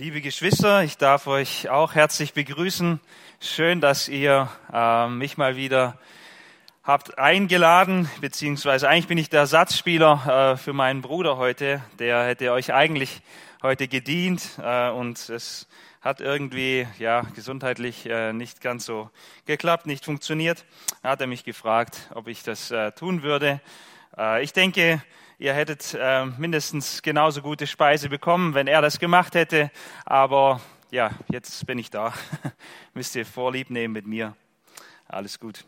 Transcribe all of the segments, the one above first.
Liebe Geschwister, ich darf euch auch herzlich begrüßen. Schön, dass ihr äh, mich mal wieder habt eingeladen, beziehungsweise eigentlich bin ich der Ersatzspieler äh, für meinen Bruder heute. Der hätte euch eigentlich heute gedient äh, und es hat irgendwie ja gesundheitlich äh, nicht ganz so geklappt, nicht funktioniert. Da hat er mich gefragt, ob ich das äh, tun würde. Äh, ich denke, ihr hättet äh, mindestens genauso gute Speise bekommen, wenn er das gemacht hätte. Aber ja, jetzt bin ich da. Müsst ihr Vorlieb nehmen mit mir. Alles gut.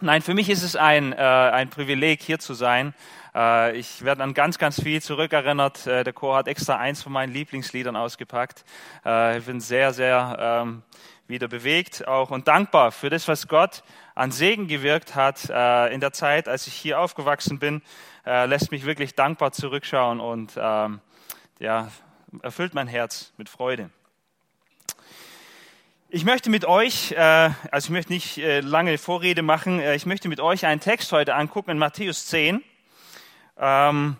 Nein, für mich ist es ein, äh, ein Privileg, hier zu sein. Äh, ich werde an ganz, ganz viel zurückerinnert. Äh, der Chor hat extra eins von meinen Lieblingsliedern ausgepackt. Äh, ich bin sehr, sehr ähm, wieder bewegt auch und dankbar für das, was Gott an Segen gewirkt hat äh, in der Zeit, als ich hier aufgewachsen bin äh, lässt mich wirklich dankbar zurückschauen und ähm, ja, erfüllt mein Herz mit Freude. Ich möchte mit euch, äh, also ich möchte nicht äh, lange Vorrede machen, äh, ich möchte mit euch einen Text heute angucken in Matthäus 10. Ähm,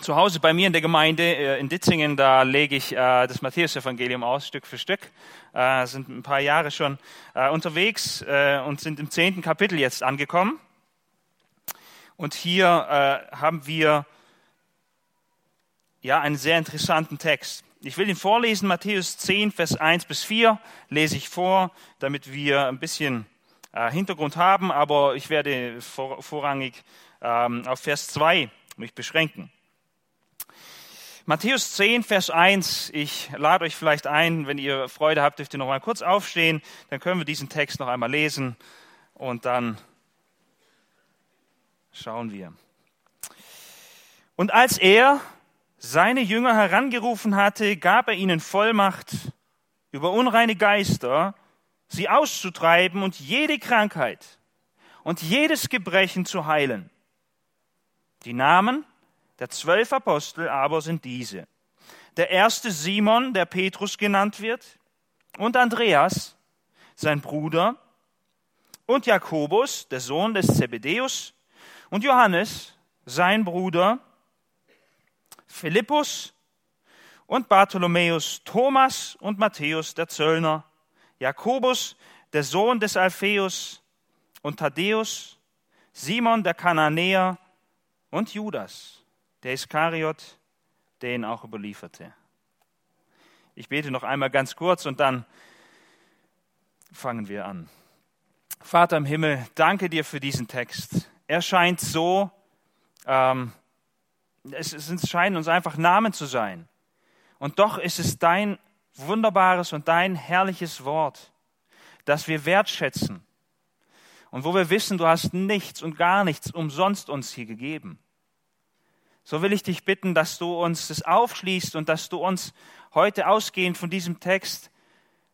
zu Hause bei mir in der Gemeinde äh, in Ditzingen, da lege ich das Matthäus-Evangelium aus, Stück für Stück. Sind ein paar Jahre schon unterwegs und sind im zehnten Kapitel jetzt angekommen. Und hier äh, haben wir ja einen sehr interessanten Text. Ich will ihn vorlesen, Matthäus 10, Vers 1 bis 4 lese ich vor, damit wir ein bisschen äh, Hintergrund haben, aber ich werde vor, vorrangig ähm, auf Vers 2 mich beschränken. Matthäus 10, Vers 1. Ich lade euch vielleicht ein, wenn ihr Freude habt, dürft ihr noch mal kurz aufstehen. Dann können wir diesen Text noch einmal lesen und dann schauen wir. Und als er seine Jünger herangerufen hatte, gab er ihnen Vollmacht über unreine Geister, sie auszutreiben und jede Krankheit und jedes Gebrechen zu heilen. Die Namen der zwölf Apostel aber sind diese. Der erste Simon, der Petrus genannt wird, und Andreas, sein Bruder, und Jakobus, der Sohn des Zebedäus, und Johannes, sein Bruder, Philippus und Bartholomäus, Thomas und Matthäus, der Zöllner, Jakobus, der Sohn des Alpheus und Thaddäus, Simon der Kananäer und Judas, der Iskariot, der ihn auch überlieferte. Ich bete noch einmal ganz kurz und dann fangen wir an. Vater im Himmel, danke dir für diesen Text erscheint so, ähm, es, es scheinen uns einfach Namen zu sein. Und doch ist es dein wunderbares und dein herrliches Wort, das wir wertschätzen und wo wir wissen, du hast nichts und gar nichts umsonst uns hier gegeben. So will ich dich bitten, dass du uns das aufschließt und dass du uns heute ausgehend von diesem Text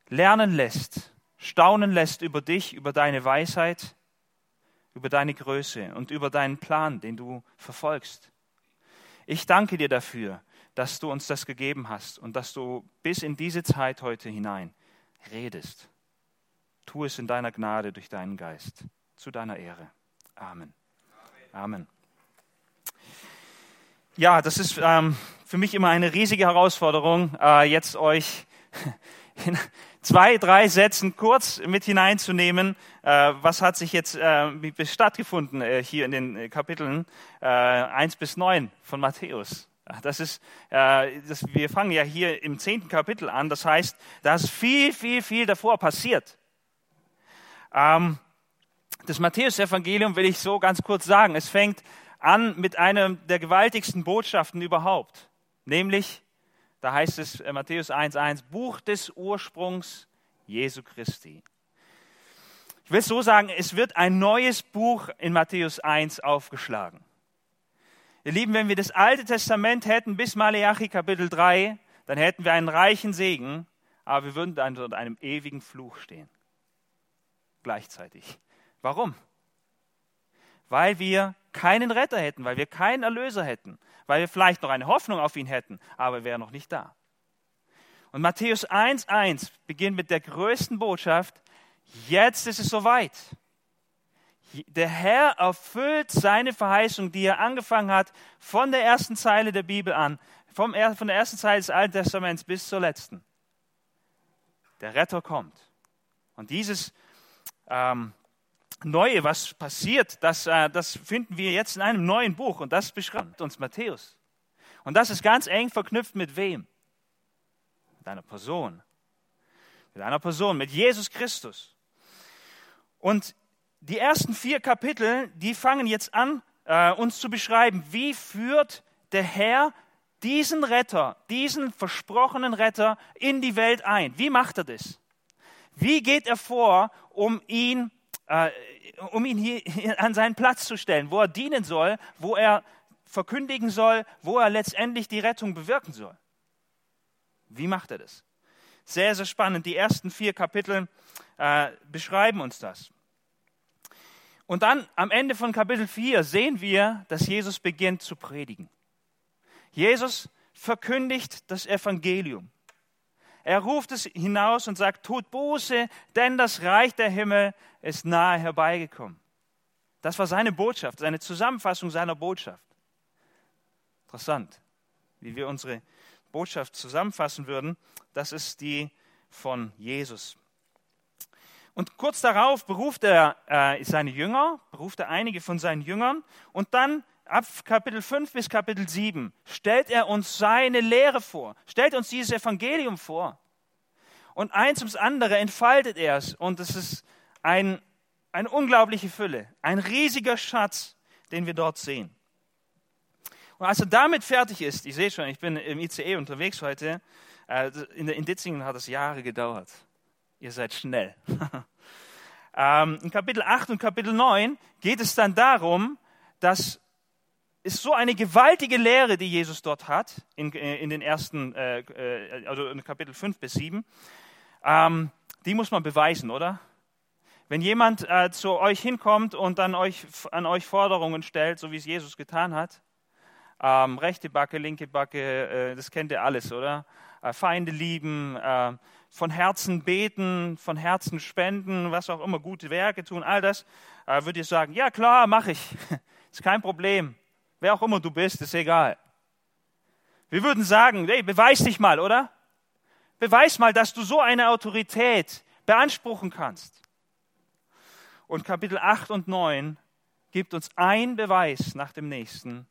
lernen lässt, staunen lässt über dich, über deine Weisheit über deine Größe und über deinen Plan, den du verfolgst. Ich danke dir dafür, dass du uns das gegeben hast und dass du bis in diese Zeit heute hinein redest. Tu es in deiner Gnade durch deinen Geist, zu deiner Ehre. Amen. Amen. Ja, das ist ähm, für mich immer eine riesige Herausforderung, äh, jetzt euch in zwei, drei Sätzen kurz mit hineinzunehmen, äh, was hat sich jetzt äh, stattgefunden äh, hier in den Kapiteln äh, 1 bis 9 von Matthäus. Das ist, das, wir fangen ja hier im zehnten Kapitel an, das heißt, da ist viel, viel, viel davor passiert. Ähm, das Matthäus-Evangelium will ich so ganz kurz sagen. Es fängt an mit einer der gewaltigsten Botschaften überhaupt, nämlich da heißt es äh, Matthäus 1.1, Buch des Ursprungs Jesu Christi. Ich will es so sagen, es wird ein neues Buch in Matthäus 1 aufgeschlagen. Ihr Lieben, wenn wir das Alte Testament hätten bis Malachi Kapitel 3, dann hätten wir einen reichen Segen, aber wir würden dann unter einem ewigen Fluch stehen. Gleichzeitig. Warum? Weil wir keinen Retter hätten, weil wir keinen Erlöser hätten, weil wir vielleicht noch eine Hoffnung auf ihn hätten, aber er wäre noch nicht da. Und Matthäus 1.1 beginnt mit der größten Botschaft, jetzt ist es soweit. Der Herr erfüllt seine Verheißung, die er angefangen hat von der ersten Zeile der Bibel an, vom, von der ersten Zeit des Alten Testaments bis zur letzten. Der Retter kommt. Und dieses ähm, Neue, was passiert, das, äh, das finden wir jetzt in einem neuen Buch und das beschreibt uns Matthäus. Und das ist ganz eng verknüpft mit wem? Mit einer Person. Mit einer Person, mit Jesus Christus. Und die ersten vier Kapitel, die fangen jetzt an, äh, uns zu beschreiben, wie führt der Herr diesen Retter, diesen versprochenen Retter in die Welt ein. Wie macht er das? Wie geht er vor, um ihn, äh, um ihn hier an seinen Platz zu stellen, wo er dienen soll, wo er verkündigen soll, wo er letztendlich die Rettung bewirken soll? Wie macht er das? Sehr, sehr spannend. Die ersten vier Kapitel äh, beschreiben uns das. Und dann am Ende von Kapitel 4 sehen wir, dass Jesus beginnt zu predigen. Jesus verkündigt das Evangelium. Er ruft es hinaus und sagt, tut Buße, denn das Reich der Himmel ist nahe herbeigekommen. Das war seine Botschaft, seine Zusammenfassung seiner Botschaft. Interessant, wie wir unsere Botschaft zusammenfassen würden. Das ist die von Jesus. Und kurz darauf beruft er äh, seine Jünger, beruft er einige von seinen Jüngern und dann ab Kapitel 5 bis Kapitel 7 stellt er uns seine Lehre vor, stellt uns dieses Evangelium vor. Und eins ums andere entfaltet er es und es ist ein, eine unglaubliche Fülle, ein riesiger Schatz, den wir dort sehen. Und als er damit fertig ist, ich sehe schon, ich bin im ICE unterwegs heute, äh, in, in Ditzingen hat es Jahre gedauert. Ihr seid schnell. Ähm, in Kapitel 8 und Kapitel 9 geht es dann darum, dass es so eine gewaltige Lehre, die Jesus dort hat, in, äh, in den ersten, äh, äh, also in Kapitel 5 bis 7, ähm, die muss man beweisen, oder? Wenn jemand äh, zu euch hinkommt und dann euch, an euch Forderungen stellt, so wie es Jesus getan hat, ähm, rechte Backe, linke Backe, äh, das kennt ihr alles, oder? Äh, Feinde lieben, von Herzen beten, von Herzen spenden, was auch immer, gute Werke tun, all das, äh, würde ich sagen, ja klar, mache ich. ist kein Problem. Wer auch immer du bist, ist egal. Wir würden sagen, hey, beweis dich mal, oder? Beweis mal, dass du so eine Autorität beanspruchen kannst. Und Kapitel 8 und 9 gibt uns ein Beweis nach dem nächsten,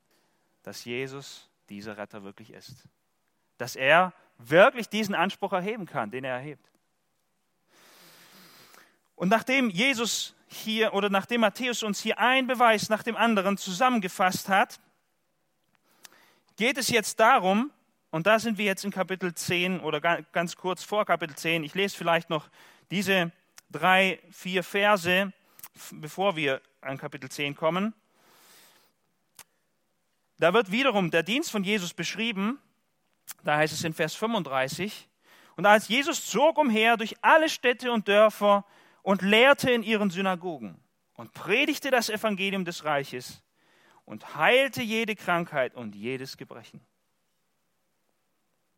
dass Jesus dieser Retter wirklich ist. Dass er wirklich diesen Anspruch erheben kann, den er erhebt. Und nachdem Jesus hier oder nachdem Matthäus uns hier ein Beweis nach dem anderen zusammengefasst hat, geht es jetzt darum, und da sind wir jetzt in Kapitel 10 oder ganz kurz vor Kapitel 10, ich lese vielleicht noch diese drei, vier Verse, bevor wir an Kapitel 10 kommen. Da wird wiederum der Dienst von Jesus beschrieben da heißt es in Vers 35, und als Jesus zog umher durch alle Städte und Dörfer und lehrte in ihren Synagogen und predigte das Evangelium des Reiches und heilte jede Krankheit und jedes Gebrechen.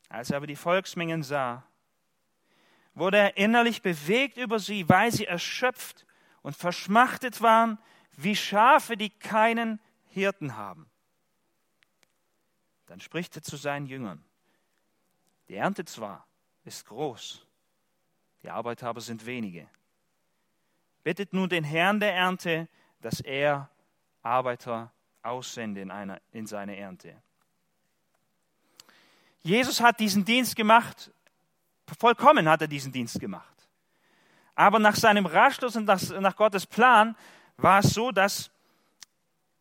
Als er aber die Volksmengen sah, wurde er innerlich bewegt über sie, weil sie erschöpft und verschmachtet waren, wie Schafe, die keinen Hirten haben. Dann spricht er zu seinen Jüngern. Die Ernte zwar ist groß, die Arbeiter aber sind wenige. Bittet nun den Herrn der Ernte, dass er Arbeiter aussende in, einer, in seine Ernte. Jesus hat diesen Dienst gemacht, vollkommen hat er diesen Dienst gemacht. Aber nach seinem Ratschluss und nach, nach Gottes Plan war es so, dass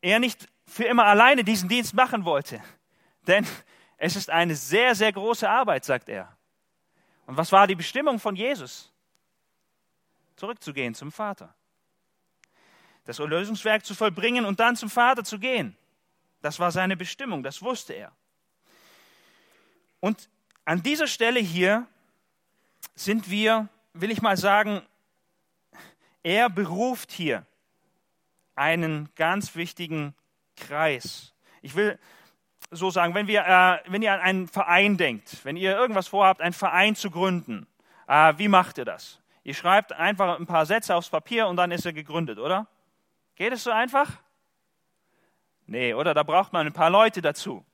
er nicht für immer alleine diesen Dienst machen wollte. Denn es ist eine sehr, sehr große Arbeit, sagt er. Und was war die Bestimmung von Jesus? Zurückzugehen zum Vater. Das Erlösungswerk zu vollbringen und dann zum Vater zu gehen. Das war seine Bestimmung, das wusste er. Und an dieser Stelle hier sind wir, will ich mal sagen, er beruft hier einen ganz wichtigen Kreis. Ich will so sagen, wenn, wir, äh, wenn ihr an einen Verein denkt, wenn ihr irgendwas vorhabt, einen Verein zu gründen, äh, wie macht ihr das? Ihr schreibt einfach ein paar Sätze aufs Papier und dann ist er gegründet, oder? Geht es so einfach? Nee, oder? Da braucht man ein paar Leute dazu.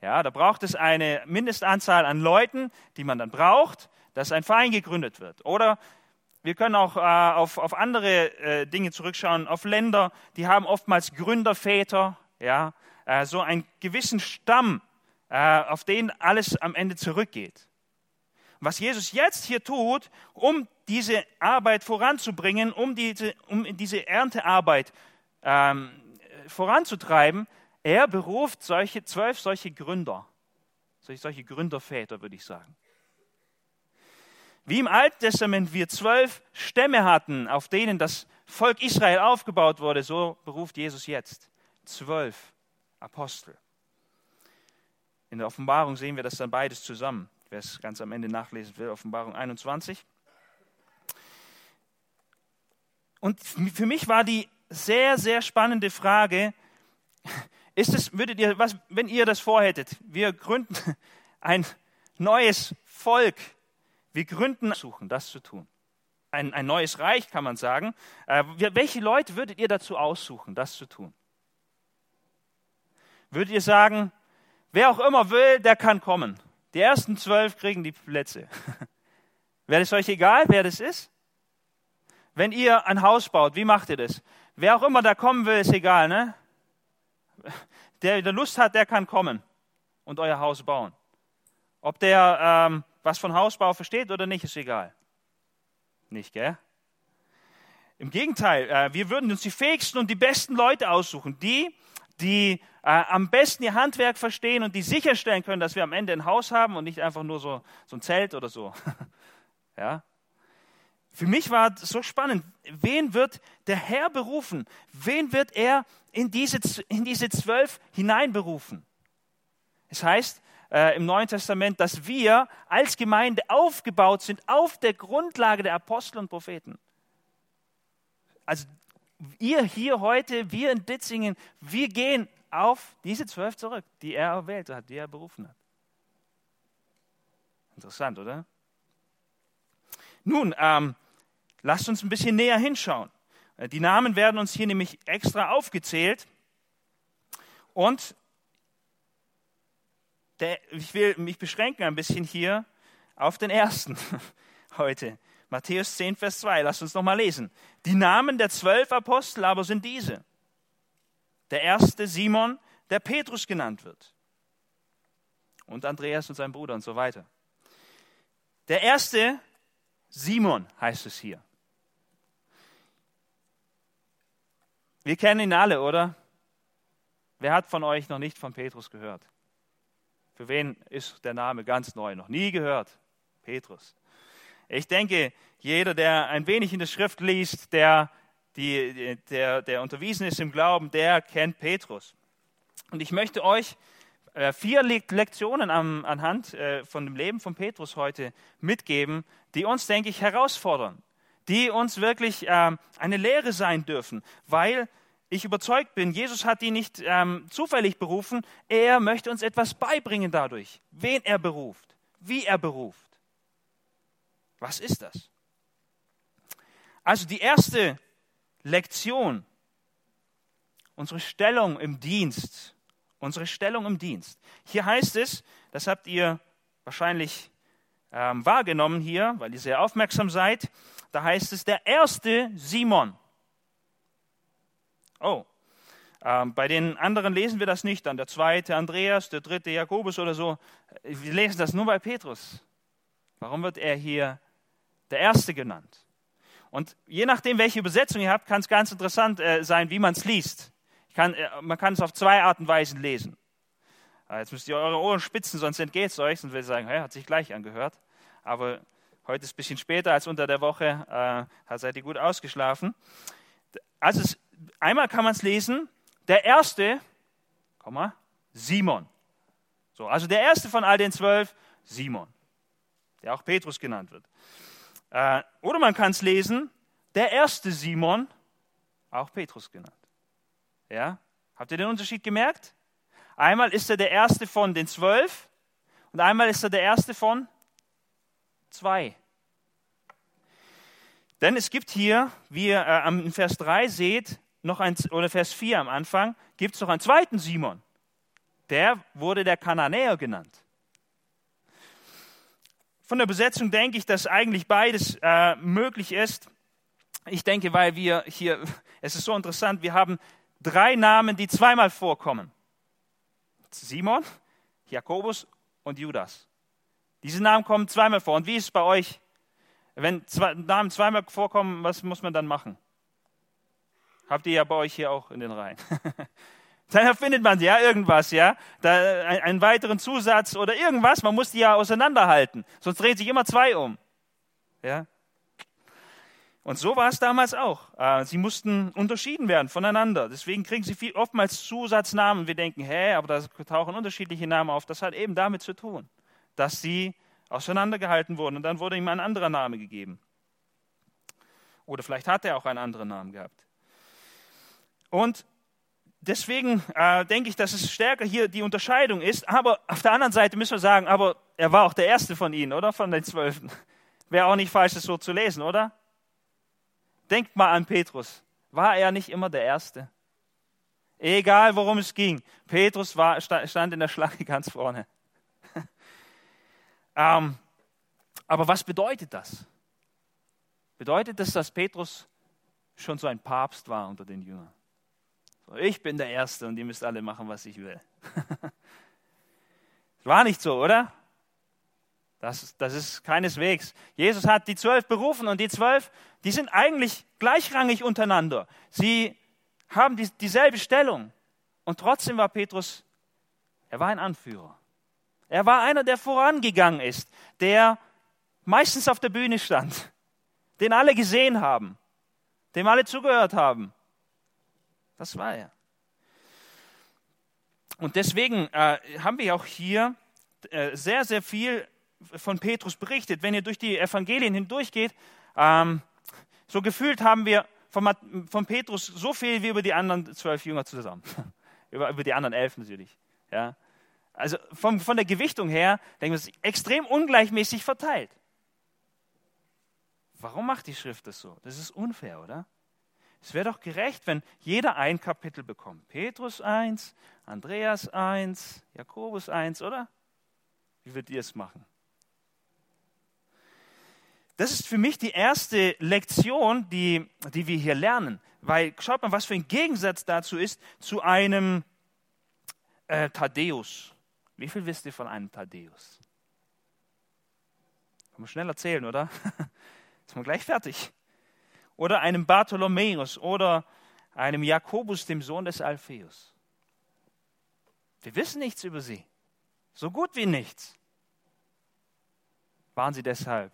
Ja, da braucht es eine Mindestanzahl an Leuten, die man dann braucht, dass ein Verein gegründet wird. Oder wir können auch äh, auf, auf andere äh, Dinge zurückschauen, auf Länder, die haben oftmals Gründerväter, ja, äh, so einen gewissen Stamm, äh, auf den alles am Ende zurückgeht. Was Jesus jetzt hier tut, um diese Arbeit voranzubringen, um diese, um diese Erntearbeit ähm, voranzutreiben, er beruft solche, zwölf solche Gründer, solche Gründerväter, würde ich sagen. Wie im Alten Testament wir zwölf Stämme hatten, auf denen das Volk Israel aufgebaut wurde, so beruft Jesus jetzt zwölf Apostel. In der Offenbarung sehen wir das dann beides zusammen. Wer es ganz am Ende nachlesen will, Offenbarung 21. Und für mich war die sehr, sehr spannende Frage, ist es, würdet ihr, was, wenn ihr das vorhättet, wir gründen ein neues Volk, wir gründen, suchen, das zu tun. Ein, ein neues Reich, kann man sagen. Äh, welche Leute würdet ihr dazu aussuchen, das zu tun? Würdet ihr sagen, wer auch immer will, der kann kommen. Die ersten zwölf kriegen die Plätze. Wäre es euch egal, wer das ist? Wenn ihr ein Haus baut, wie macht ihr das? Wer auch immer da kommen will, ist egal, ne? Der, der Lust hat, der kann kommen und euer Haus bauen. Ob der ähm, was von Hausbau versteht oder nicht, ist egal. Nicht, gell? Im Gegenteil, äh, wir würden uns die fähigsten und die besten Leute aussuchen, die, die äh, am besten ihr Handwerk verstehen und die sicherstellen können, dass wir am Ende ein Haus haben und nicht einfach nur so, so ein Zelt oder so. ja? Für mich war es so spannend. Wen wird der Herr berufen? Wen wird er in diese, in diese zwölf hineinberufen? Es heißt äh, im Neuen Testament, dass wir als Gemeinde aufgebaut sind auf der Grundlage der Apostel und Propheten. Also ihr hier heute, wir in Ditzingen, wir gehen auf diese zwölf zurück, die er erwählt hat, die er berufen hat. Interessant, oder? Nun, ähm, lasst uns ein bisschen näher hinschauen. Äh, die Namen werden uns hier nämlich extra aufgezählt. Und der, ich will mich beschränken ein bisschen hier auf den ersten heute. Matthäus 10, Vers 2. Lasst uns nochmal lesen. Die Namen der zwölf Apostel aber sind diese. Der erste Simon, der Petrus genannt wird. Und Andreas und sein Bruder und so weiter. Der erste Simon heißt es hier. Wir kennen ihn alle, oder? Wer hat von euch noch nicht von Petrus gehört? Für wen ist der Name ganz neu? Noch nie gehört. Petrus. Ich denke, jeder, der ein wenig in der Schrift liest, der, die, der, der unterwiesen ist im Glauben, der kennt Petrus. Und ich möchte euch äh, vier Lektionen anhand äh, von dem Leben von Petrus heute mitgeben, die uns, denke ich, herausfordern, die uns wirklich ähm, eine Lehre sein dürfen, weil ich überzeugt bin, Jesus hat ihn nicht ähm, zufällig berufen, er möchte uns etwas beibringen dadurch, wen er beruft, wie er beruft. Was ist das? Also die erste Lektion, unsere Stellung im Dienst, unsere Stellung im Dienst. Hier heißt es, das habt ihr wahrscheinlich ähm, wahrgenommen hier, weil ihr sehr aufmerksam seid, da heißt es der erste Simon. Oh, ähm, bei den anderen lesen wir das nicht, dann der zweite Andreas, der dritte Jakobus oder so. Wir lesen das nur bei Petrus. Warum wird er hier der Erste genannt. Und je nachdem, welche Übersetzung ihr habt, kann es ganz interessant äh, sein, wie man es liest. Kann, äh, man kann es auf zwei Arten und Weisen lesen. Äh, jetzt müsst ihr eure Ohren spitzen, sonst entgeht es euch, sonst will ihr sagen, hey, hat sich gleich angehört. Aber heute ist ein bisschen später als unter der Woche, äh, seid ihr gut ausgeschlafen. Also es, einmal kann man es lesen, der erste, komm mal, Simon. So, also der erste von all den zwölf, Simon, der auch Petrus genannt wird. Äh, oder man kann es lesen, der erste Simon, auch Petrus genannt. Ja? Habt ihr den Unterschied gemerkt? Einmal ist er der erste von den zwölf und einmal ist er der erste von zwei. Denn es gibt hier, wie ihr äh, Vers 3 seht, noch ein, oder Vers 4 am Anfang, gibt es noch einen zweiten Simon. der wurde der Kananäer genannt. Von der Besetzung denke ich, dass eigentlich beides äh, möglich ist. Ich denke, weil wir hier, es ist so interessant, wir haben drei Namen, die zweimal vorkommen. Simon, Jakobus und Judas. Diese Namen kommen zweimal vor. Und wie ist es bei euch? Wenn zwei, Namen zweimal vorkommen, was muss man dann machen? Habt ihr ja bei euch hier auch in den Reihen. dann erfindet man ja irgendwas, ja, da, einen weiteren Zusatz oder irgendwas. Man muss die ja auseinanderhalten, sonst drehen sich immer zwei um. Ja. Und so war es damals auch. Äh, sie mussten unterschieden werden voneinander. Deswegen kriegen sie viel, oftmals Zusatznamen. Wir denken, hä, aber da tauchen unterschiedliche Namen auf. Das hat eben damit zu tun, dass sie auseinandergehalten wurden und dann wurde ihm ein anderer Name gegeben. Oder vielleicht hat er auch einen anderen Namen gehabt. Und deswegen äh, denke ich, dass es stärker hier die Unterscheidung ist. Aber auf der anderen Seite müssen wir sagen, aber er war auch der erste von ihnen, oder? Von den Zwölfen. Wäre auch nicht falsch, das so zu lesen, oder? Denkt mal an Petrus. War er nicht immer der Erste? Egal, worum es ging. Petrus war, stand in der Schlange ganz vorne. ähm, aber was bedeutet das? Bedeutet das, dass Petrus schon so ein Papst war unter den Jüngern? Ich bin der Erste und ihr müsst alle machen, was ich will. War nicht so, oder? Das, das ist keineswegs. Jesus hat die zwölf berufen und die zwölf, die sind eigentlich gleichrangig untereinander. Sie haben die, dieselbe Stellung. Und trotzdem war Petrus, er war ein Anführer. Er war einer, der vorangegangen ist, der meistens auf der Bühne stand, den alle gesehen haben, dem alle zugehört haben. Das war er. Und deswegen äh, haben wir auch hier äh, sehr, sehr viel von Petrus berichtet. Wenn ihr durch die Evangelien hindurchgeht, ähm, so gefühlt haben wir von, von, Petrus so viel wie über die anderen zwölf Jünger zusammen. über, über, die anderen elf natürlich. Ja. Also von, von der Gewichtung her, denken wir, es ist extrem ungleichmäßig verteilt. Warum macht die Schrift das so? Das ist unfair, oder? Es wäre doch gerecht, wenn jeder ein Kapitel bekommt. Petrus 1, Andreas 1, Jakobus 1, oder? Wie würdet ihr es machen? Das ist für mich die erste Lektion, die, die wir hier lernen. Weil schaut mal, was für ein Gegensatz dazu ist zu einem äh, Thaddäus. Wie viel wisst ihr von einem Thaddäus? Kann man schnell erzählen, oder? Ist man gleich fertig oder einem Bartholomäus oder einem Jakobus, dem Sohn des Alpheus. Wir wissen nichts über sie, so gut wie nichts. Waren sie deshalb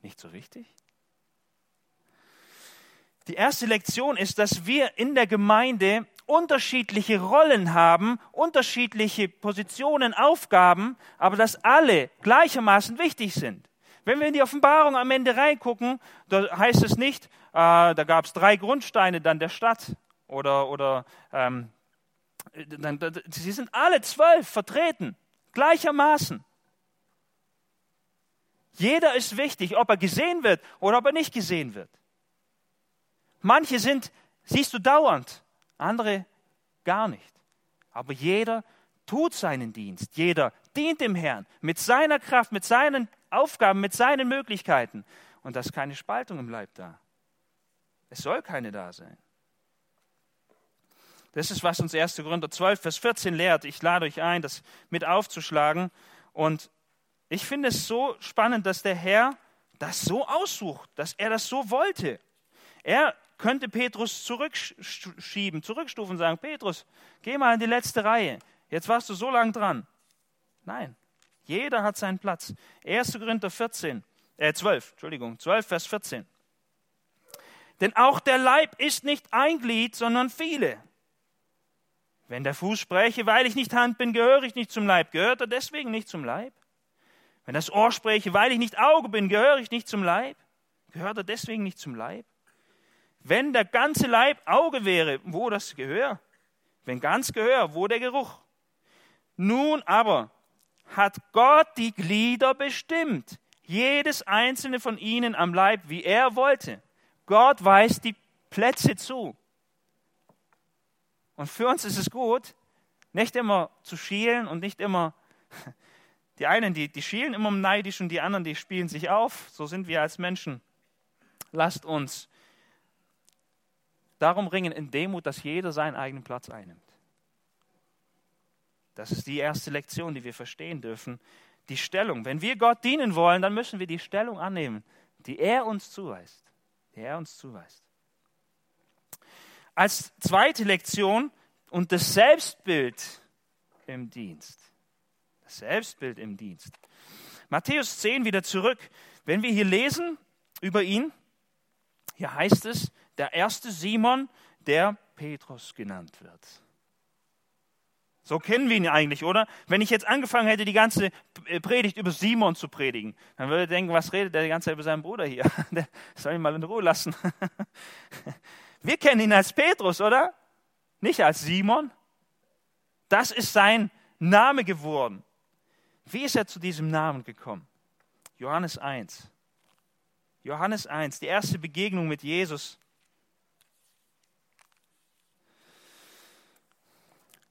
nicht so wichtig? Die erste Lektion ist, dass wir in der Gemeinde unterschiedliche Rollen haben, unterschiedliche Positionen, Aufgaben, aber dass alle gleichermaßen wichtig sind. Wenn wir in die Offenbarung am Ende reingucken, da heißt es nicht, äh, da gab es drei Grundsteine dann der Stadt oder, oder ähm, dann, sie sind alle zwölf vertreten, gleichermaßen. Jeder ist wichtig, ob er gesehen wird oder ob er nicht gesehen wird. Manche sind, siehst du dauernd, andere gar nicht. Aber jeder tut seinen Dienst. Jeder dient dem Herrn mit seiner Kraft, mit seinen Aufgaben, mit seinen Möglichkeiten. Und da ist keine Spaltung im Leib da. Es soll keine da sein. Das ist, was uns 1. Korinther 12, Vers 14 lehrt. Ich lade euch ein, das mit aufzuschlagen. Und ich finde es so spannend, dass der Herr das so aussucht, dass er das so wollte. Er könnte Petrus zurückschieben, zurückstufen und sagen, Petrus, geh mal in die letzte Reihe. Jetzt warst du so lang dran. Nein, jeder hat seinen Platz. 1. Korinther 14, äh 12, Entschuldigung, 12, Vers 14. Denn auch der Leib ist nicht ein Glied, sondern viele. Wenn der Fuß spräche, weil ich nicht Hand bin, gehöre ich nicht zum Leib. Gehört er deswegen nicht zum Leib? Wenn das Ohr spräche, weil ich nicht Auge bin, gehöre ich nicht zum Leib. Gehört er deswegen nicht zum Leib? Wenn der ganze Leib Auge wäre, wo das Gehör? Wenn ganz Gehör, wo der Geruch? Nun aber hat Gott die Glieder bestimmt, jedes einzelne von ihnen am Leib, wie er wollte. Gott weist die Plätze zu. Und für uns ist es gut, Nicht immer zu schielen und nicht immer, die einen, die, die schielen immer neidisch und die anderen, die spielen sich auf. So sind wir als Menschen. Lasst uns darum ringen in Demut, dass jeder seinen eigenen Platz einnimmt. Das ist die erste Lektion, die wir verstehen dürfen. Die Stellung. Wenn wir Gott dienen wollen, dann müssen wir die Stellung annehmen, die er uns zuweist. Die er uns zuweist. Als zweite Lektion und das Selbstbild im Dienst. Das Selbstbild im Dienst. Matthäus 10 wieder zurück. Wenn wir hier lesen über ihn, hier heißt es, der erste Simon, der Petrus genannt wird. So kennen wir ihn eigentlich, oder? Wenn ich jetzt angefangen hätte, die ganze Predigt über Simon zu predigen, dann würde er denken, was redet der die ganze Zeit über seinen Bruder hier? Der soll ihn mal in Ruhe lassen. Wir kennen ihn als Petrus, oder? Nicht als Simon. Das ist sein Name geworden. Wie ist er zu diesem Namen gekommen? Johannes 1. Johannes 1, die erste Begegnung mit Jesus.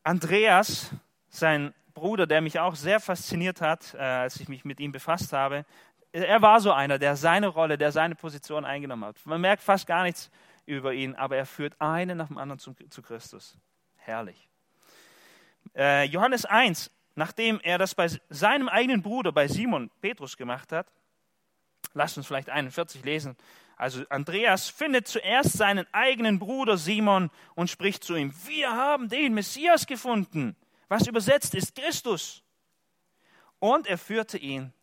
Andreas, sein Bruder, der mich auch sehr fasziniert hat, äh, als ich mich mit ihm befasst habe, er war so einer, der seine Rolle, der seine Position eingenommen hat. Man merkt fast gar nichts über ihn, aber er führt einen nach dem anderen zu, zu Christus. Herrlich. Äh, Johannes 1, nachdem er das bei seinem eigenen Bruder, bei Simon Petrus gemacht hat, lasst uns vielleicht 41 lesen, also Andreas findet zuerst seinen eigenen Bruder Simon und spricht zu ihm, wir haben den Messias gefunden, was übersetzt ist Christus. Und er führte ihn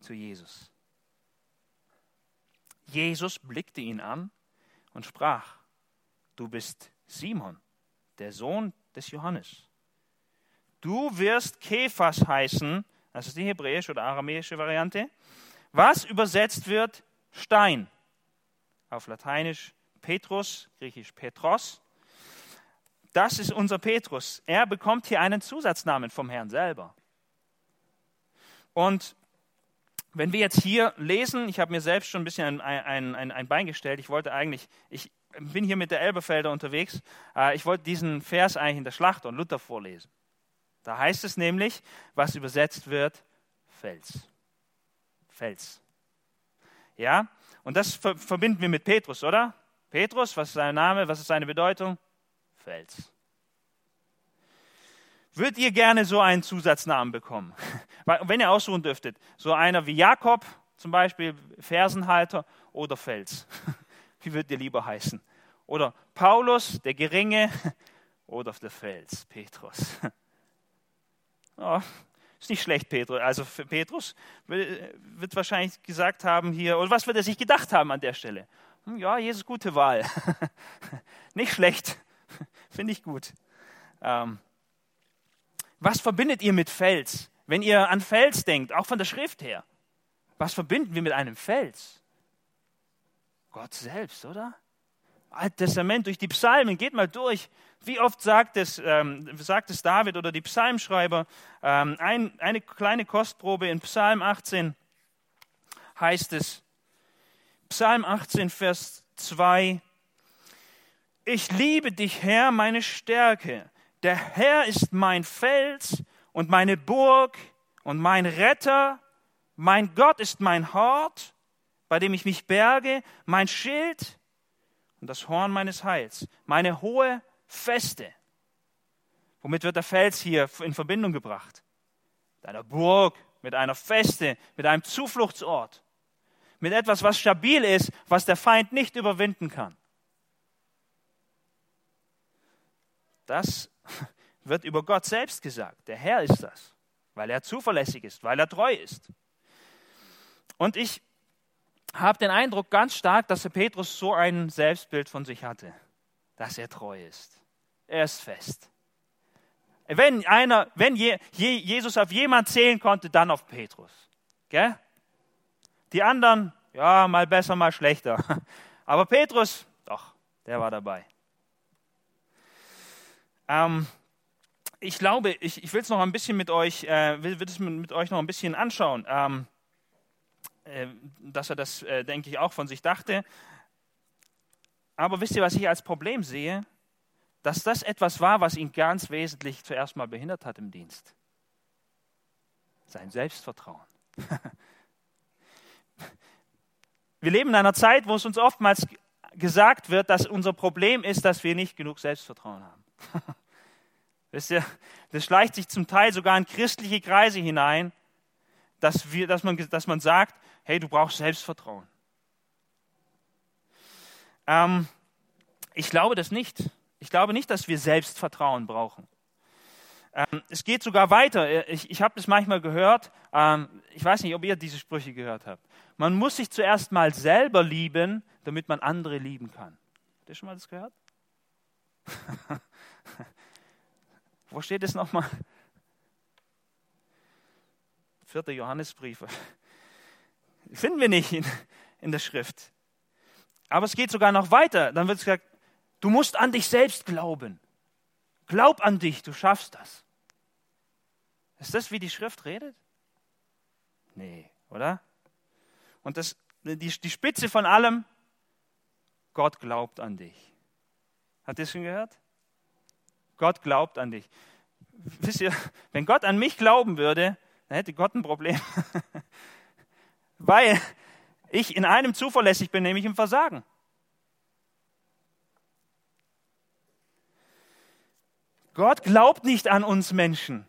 zu Jesus. Jesus blickte ihn an und sprach, du bist Simon, der Sohn des Johannes. Du wirst Kephas heißen, das ist die hebräische oder aramäische Variante, was übersetzt wird Stein auf Lateinisch Petrus, griechisch Petros. Das ist unser Petrus. Er bekommt hier einen Zusatznamen vom Herrn selber. Und wenn wir jetzt hier lesen, ich habe mir selbst schon ein bisschen ein, ein, ein, ein Bein gestellt. Ich wollte eigentlich, ich bin hier mit der Elberfelder unterwegs. Äh, ich wollte diesen Vers eigentlich in der Schlacht und Luther vorlesen. Da heißt es nämlich, was übersetzt wird, Fels. Fels. Ja, und das verbinden wir mit Petrus, oder? Petrus, was ist sein Name, was ist seine Bedeutung? Fels. Würdet ihr gerne so einen Zusatznamen bekommen? Wenn ihr aussuchen dürftet, so einer wie Jakob, zum Beispiel Fersenhalter oder Fels. Wie würdet ihr lieber heißen? Oder Paulus, der Geringe, oder der Fels, Petrus. Oh, ist nicht schlecht, Petrus. Also für Petrus wird wahrscheinlich gesagt haben hier, oder was wird er sich gedacht haben an der Stelle? Hm, ja, Jesus, gute Wahl. nicht schlecht. Finde ich gut. Ähm, was verbindet ihr mit Fels? Wenn ihr an Fels denkt, auch von der Schrift her, was verbinden wir mit einem Fels? Gott selbst, oder? Altes Testament, durch die Psalmen, geht mal durch. Wie oft sagt es, ähm, sagt es David oder die Psalmschreiber? Ähm, ein, eine kleine Kostprobe in Psalm 18 heißt es, Psalm 18, Vers 2, ich liebe dich, Herr, meine Stärke. Der Herr ist mein Fels und meine Burg und mein Retter. Mein Gott ist mein Hort, bei dem ich mich berge, mein Schild und das Horn meines Heils, meine hohe Feste. Womit wird der Fels hier in Verbindung gebracht? Mit einer Burg, mit einer Feste, mit einem Zufluchtsort, mit etwas, was stabil ist, was der Feind nicht überwinden kann. Das wird über Gott selbst gesagt. Der Herr ist das, weil er zuverlässig ist, weil er treu ist. Und ich habe den Eindruck ganz stark, dass der Petrus so ein Selbstbild von sich hatte, dass er treu ist. Er ist fest. Wenn, einer, wenn Je, Je, Jesus auf jemand zählen konnte, dann auf Petrus. Gell? Die anderen, ja, mal besser, mal schlechter. Aber Petrus, doch, der war dabei. Ähm, ich glaube, ich, ich will es noch ein bisschen mit euch, äh, will, will es mit, euch noch ein bisschen anschauen, ähm, äh, dass er das, äh, denke ich, auch von sich dachte. Aber wisst ihr, was ich als Problem sehe? Dass das etwas war, was ihn ganz wesentlich zuerst mal behindert hat im Dienst. Sein Selbstvertrauen. Wir leben in einer Zeit, wo es uns oftmals gesagt wird, dass unser Problem ist, dass wir nicht genug Selbstvertrauen haben. Wisst ihr, das schleicht sich zum Teil sogar in christliche Kreise hinein, dass, wir, dass, man, dass man sagt, hey, du brauchst Selbstvertrauen. Ähm, ich glaube das nicht. Ich glaube nicht, dass wir Selbstvertrauen brauchen. Ähm, es geht sogar weiter. Ich, ich habe das manchmal gehört. Ähm, ich weiß nicht, ob ihr diese Sprüche gehört habt. Man muss sich zuerst mal selber lieben, damit man andere lieben kann. Habt ihr schon mal das gehört? Wo steht es nochmal? Vierter Johannesbrief. Finden wir nicht in, in der Schrift. Aber es geht sogar noch weiter. Dann wird es gesagt, du musst an dich selbst glauben. Glaub an dich, du schaffst das. Ist das, wie die Schrift redet? Nee, oder? Und das, die, die Spitze von allem, Gott glaubt an dich. Habt ihr es schon gehört? Gott glaubt an dich. Wisst ihr, wenn Gott an mich glauben würde, dann hätte Gott ein Problem. Weil ich in einem zuverlässig bin, nämlich im Versagen. Gott glaubt nicht an uns Menschen.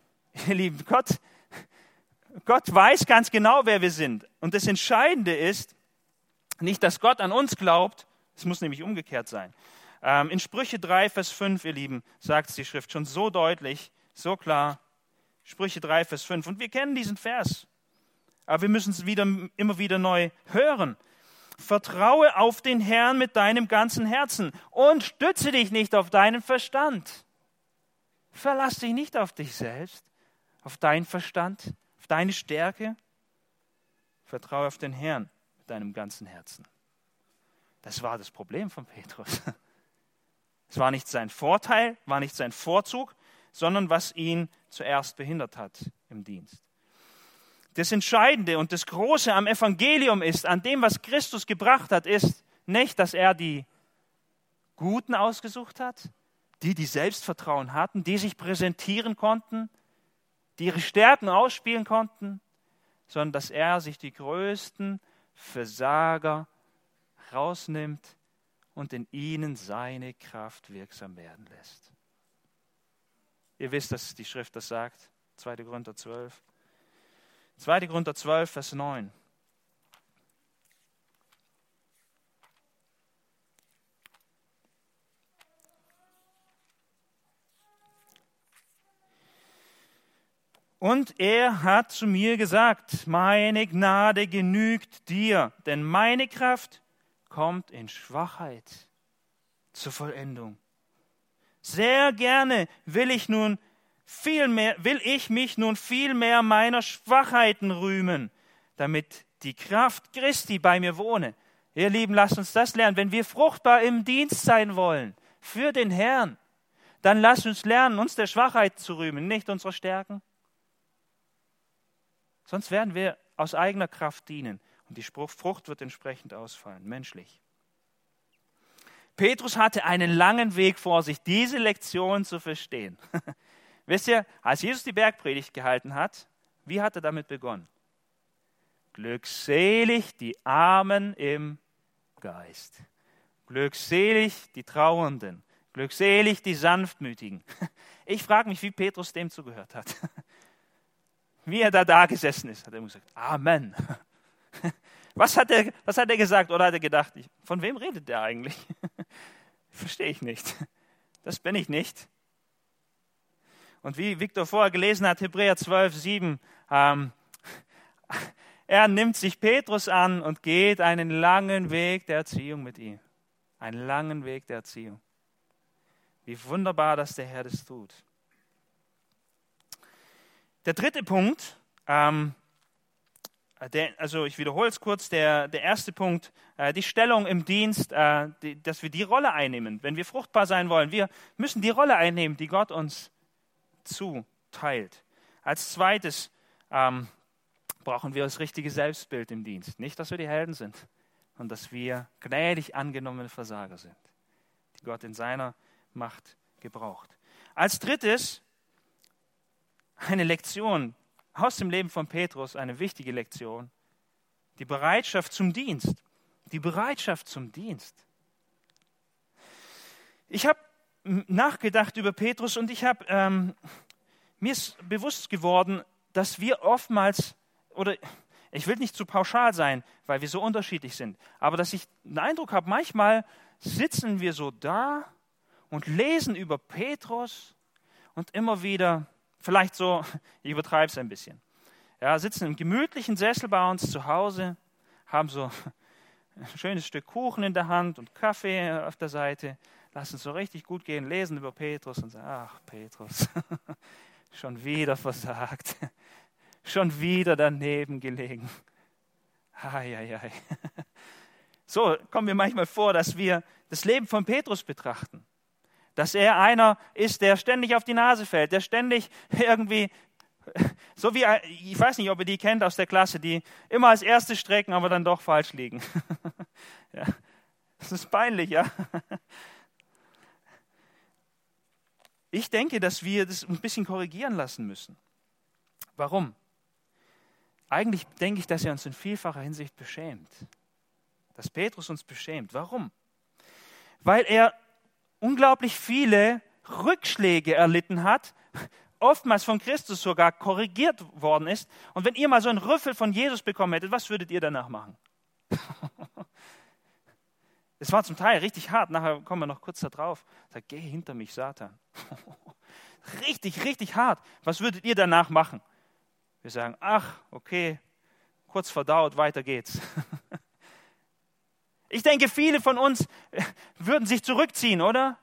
Ihr Lieben, Gott, Gott weiß ganz genau, wer wir sind. Und das Entscheidende ist nicht, dass Gott an uns glaubt, es muss nämlich umgekehrt sein. Ähm, in Sprüche 3, Vers 5, ihr Lieben, sagt es die Schrift schon so deutlich, so klar. Sprüche 3, Vers 5. Und wir kennen diesen Vers. Aber wir müssen es wieder, immer wieder neu hören. Vertraue auf den Herrn mit deinem ganzen Herzen und stütze dich nicht auf deinen Verstand. Verlass dich nicht auf dich selbst, auf deinen Verstand, auf deine Stärke. Vertraue auf den Herrn mit deinem ganzen Herzen. Das war das Problem von Petrus. Es war nicht sein Vorteil, war nicht sein Vorzug, sondern was ihn zuerst behindert hat im Dienst. Das Entscheidende und das Große am Evangelium ist, an dem, was Christus gebracht hat, ist nicht, dass er die Guten ausgesucht hat, die, die Selbstvertrauen hatten, die sich präsentieren konnten, die ihre Stärken ausspielen konnten, sondern dass er sich die größten Versager rausnimmt und in ihnen seine Kraft wirksam werden lässt. Ihr wisst, dass die Schrift das sagt. 2. Korinther 12. 2. Korinther 12, Vers 9. Und er hat zu mir gesagt, meine Gnade genügt dir, denn meine Kraft kommt in Schwachheit zur Vollendung. Sehr gerne will ich nun viel mehr, will ich mich nun viel mehr meiner Schwachheiten rühmen, damit die Kraft Christi bei mir wohne. Ihr Lieben, lasst uns das lernen. Wenn wir fruchtbar im Dienst sein wollen, für den Herrn, dann lasst uns lernen, uns der Schwachheit zu rühmen, nicht unserer Stärken. Sonst werden wir aus eigener Kraft dienen. Und die Frucht wird entsprechend ausfallen, menschlich. Petrus hatte einen langen Weg vor sich, diese Lektion zu verstehen. Wisst ihr, als Jesus die Bergpredigt gehalten hat, wie hat er damit begonnen? Glückselig die Armen im Geist. Glückselig die Trauernden. Glückselig die Sanftmütigen. Ich frage mich, wie Petrus dem zugehört hat. Wie er da da gesessen ist, hat er gesagt, Amen. Was hat er, was hat er gesagt oder hat er gedacht, von wem redet der eigentlich? Verstehe ich nicht. Das bin ich nicht. Und wie Viktor vorher gelesen hat, Hebräer 12, 7, ähm, er nimmt sich Petrus an und geht einen langen Weg der Erziehung mit ihm. Einen langen Weg der Erziehung. Wie wunderbar, dass der Herr das tut. Der dritte Punkt, ähm, äh, der, also ich wiederhole es kurz, der, der erste Punkt, äh, die Stellung im Dienst, äh, die, dass wir die Rolle einnehmen, wenn wir fruchtbar sein wollen. Wir müssen die Rolle einnehmen, die Gott uns zuteilt. Als zweites ähm, brauchen wir das richtige Selbstbild im Dienst. Nicht, dass wir die Helden sind, sondern dass wir gnädig angenommene Versager sind, die Gott in seiner Macht gebraucht. Als drittes eine Lektion aus dem Leben von Petrus, eine wichtige Lektion. Die Bereitschaft zum Dienst. Die Bereitschaft zum Dienst. Ich habe nachgedacht über Petrus und ich habe ähm, mir ist bewusst geworden, dass wir oftmals oder ich will nicht zu pauschal sein, weil wir so unterschiedlich sind, aber dass ich den Eindruck habe, manchmal sitzen wir so da und lesen über Petrus und immer wieder, vielleicht so, ich übertreibe es ein bisschen, ja, sitzen im gemütlichen Sessel bei uns zu Hause, haben so ein schönes Stück Kuchen in der Hand und Kaffee auf der Seite, lassen es so richtig gut gehen, lesen über Petrus und sagen, ach Petrus, schon wieder versagt schon wieder daneben gelegen. Ai. So kommen wir manchmal vor, dass wir das Leben von Petrus betrachten. Dass er einer ist, der ständig auf die Nase fällt, der ständig irgendwie, so wie, ich weiß nicht, ob ihr die kennt aus der Klasse, die immer als erste strecken, aber dann doch falsch liegen. Ja, das ist peinlich, ja. Ich denke, dass wir das ein bisschen korrigieren lassen müssen. Warum? Eigentlich denke ich, dass er uns in vielfacher Hinsicht beschämt. Dass Petrus uns beschämt. Warum? Weil er unglaublich viele Rückschläge erlitten hat, oftmals von Christus sogar korrigiert worden ist. Und wenn ihr mal so einen Rüffel von Jesus bekommen hättet, was würdet ihr danach machen? Es war zum Teil richtig hart. Nachher kommen wir noch kurz da drauf. Sag, geh hinter mich, Satan. richtig, richtig hart. Was würdet ihr danach machen? Wir sagen, ach, okay, kurz verdaut, weiter geht's. Ich denke, viele von uns würden sich zurückziehen, oder?